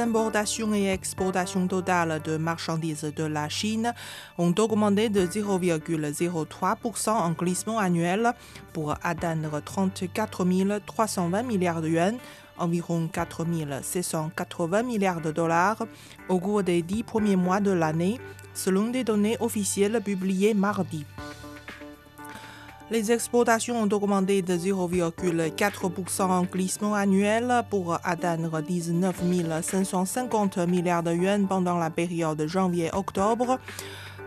Les importations et exportations totales de marchandises de la Chine ont augmenté de 0,03% en glissement annuel pour atteindre 34 320 milliards de yuan, environ 4 680 milliards de dollars, au cours des dix premiers mois de l'année, selon des données officielles publiées mardi. Les exportations ont augmenté de 0,4% en glissement annuel pour atteindre 19 550 milliards de yuan pendant la période janvier-octobre,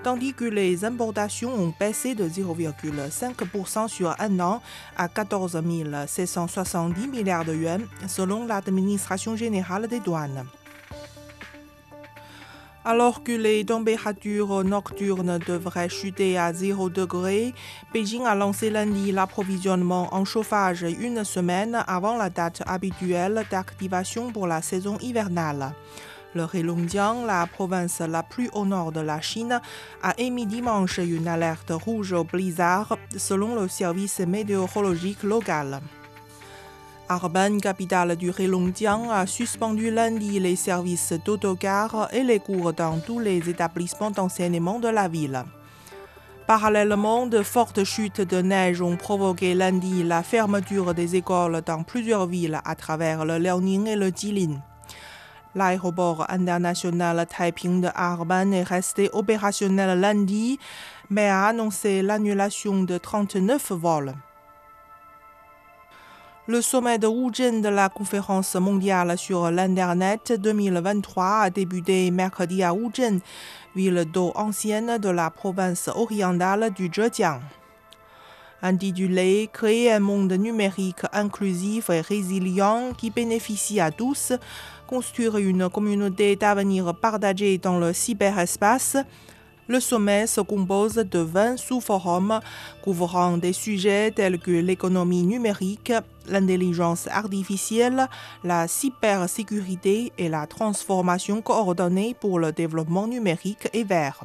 tandis que les importations ont baissé de 0,5% sur un an à 14 670 milliards de yuan, selon l'administration générale des douanes. Alors que les températures nocturnes devraient chuter à 0 degré, Beijing a lancé lundi l'approvisionnement en chauffage une semaine avant la date habituelle d'activation pour la saison hivernale. Le Heilongjiang, la province la plus au nord de la Chine, a émis dimanche une alerte rouge au blizzard selon le service météorologique local. Arban, capitale du Heilongjiang, a suspendu lundi les services d'autocar et les cours dans tous les établissements d'enseignement de la ville. Parallèlement, de fortes chutes de neige ont provoqué lundi la fermeture des écoles dans plusieurs villes à travers le Liaoning et le Jilin. L'aéroport international Taiping de Arban est resté opérationnel lundi, mais a annoncé l'annulation de 39 vols. Le sommet de Wuzhen de la conférence mondiale sur l'Internet 2023 a débuté mercredi à Wuzhen, ville d'eau ancienne de la province orientale du Zhejiang. Intitulé Créer un monde numérique inclusif et résilient qui bénéficie à tous, construire une communauté d'avenir partagée dans le cyberespace, le sommet se compose de 20 sous-forums couvrant des sujets tels que l'économie numérique, l'intelligence artificielle, la cybersécurité et la transformation coordonnée pour le développement numérique et vert.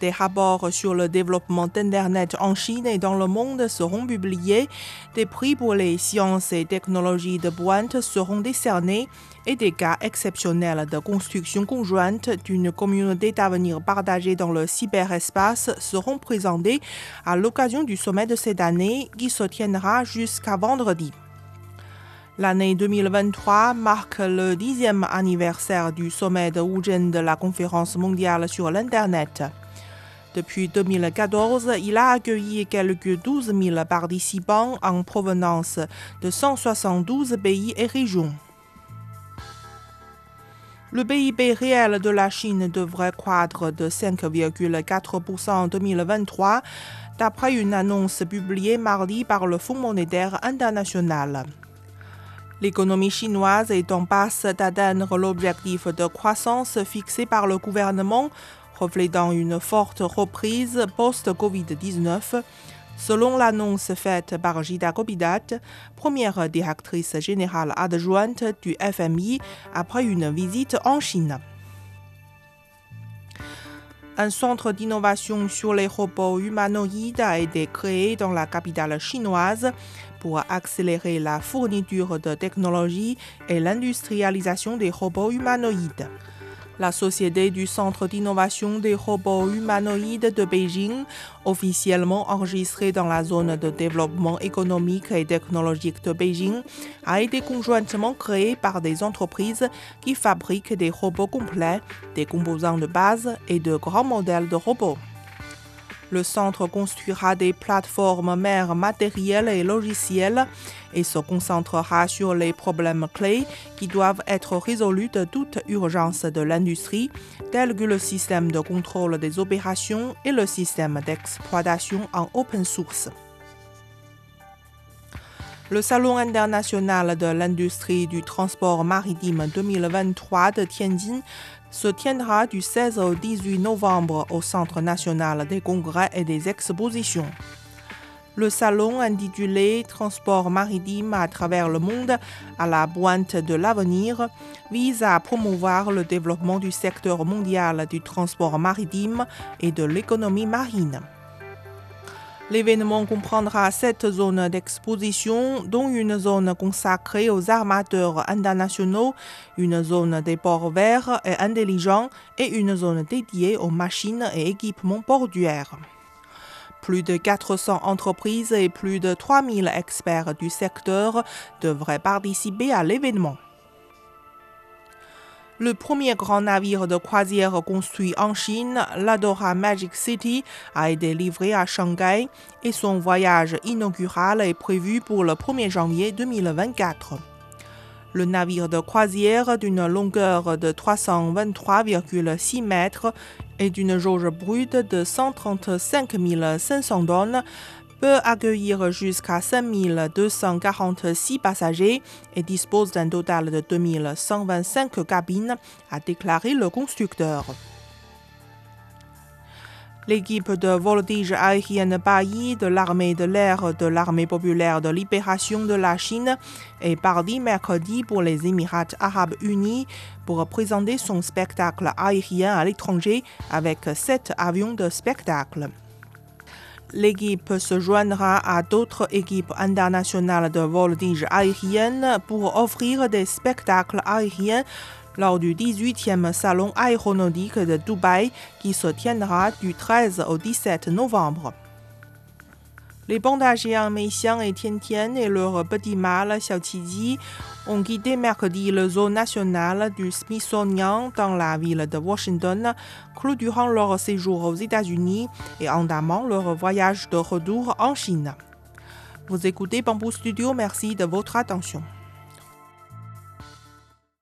Des rapports sur le développement d'Internet en Chine et dans le monde seront publiés, des prix pour les sciences et technologies de pointe seront décernés et des cas exceptionnels de construction conjointe d'une communauté d'avenir partagée dans le cyberespace seront présentés à l'occasion du sommet de cette année qui se tiendra jusqu'à vendredi. L'année 2023 marque le dixième anniversaire du sommet de Wuzhen de la conférence mondiale sur l'Internet. Depuis 2014, il a accueilli quelques 12 000 participants en provenance de 172 pays et régions. Le PIB réel de la Chine devrait croître de 5,4% en 2023, d'après une annonce publiée mardi par le Fonds monétaire international. L'économie chinoise est en passe d'atteindre l'objectif de croissance fixé par le gouvernement, reflétant une forte reprise post-Covid-19, selon l'annonce faite par Jida Kobidat, première directrice générale adjointe du FMI après une visite en Chine. Un centre d'innovation sur les robots humanoïdes a été créé dans la capitale chinoise pour accélérer la fourniture de technologies et l'industrialisation des robots humanoïdes. La Société du Centre d'innovation des robots humanoïdes de Beijing, officiellement enregistrée dans la zone de développement économique et technologique de Beijing, a été conjointement créée par des entreprises qui fabriquent des robots complets, des composants de base et de grands modèles de robots. Le centre construira des plateformes mères matérielles et logicielles et se concentrera sur les problèmes clés qui doivent être résolus de toute urgence de l'industrie, tels que le système de contrôle des opérations et le système d'exploitation en open source. Le Salon international de l'industrie du transport maritime 2023 de Tianjin se tiendra du 16 au 18 novembre au Centre national des congrès et des expositions. Le salon intitulé Transport maritime à travers le monde à la pointe de l'avenir vise à promouvoir le développement du secteur mondial du transport maritime et de l'économie marine. L'événement comprendra sept zones d'exposition, dont une zone consacrée aux armateurs internationaux, une zone des ports verts et intelligents et une zone dédiée aux machines et équipements portuaires. Plus de 400 entreprises et plus de 3000 experts du secteur devraient participer à l'événement. Le premier grand navire de croisière construit en Chine, l'Adora Magic City, a été livré à Shanghai et son voyage inaugural est prévu pour le 1er janvier 2024. Le navire de croisière d'une longueur de 323,6 mètres et d'une jauge brute de 135 500 tonnes peut accueillir jusqu'à 5246 passagers et dispose d'un total de 2125 cabines, a déclaré le constructeur. L'équipe de voltige aérienne Bayi de l'armée de l'air de l'armée populaire de libération de la Chine est partie mercredi pour les Émirats arabes unis pour présenter son spectacle aérien à l'étranger avec sept avions de spectacle. L'équipe se joindra à d'autres équipes internationales de voltige aérienne pour offrir des spectacles aériens lors du 18e Salon aéronautique de Dubaï qui se tiendra du 13 au 17 novembre. Les pandas géants Meixiang et Tiantian et leur petit mâle Xiaoqiji ont quitté mercredi le zoo national du Smithsonian dans la ville de Washington, clôturant leur séjour aux États-Unis et entamant leur voyage de retour en Chine. Vous écoutez Bamboo Studio, merci de votre attention.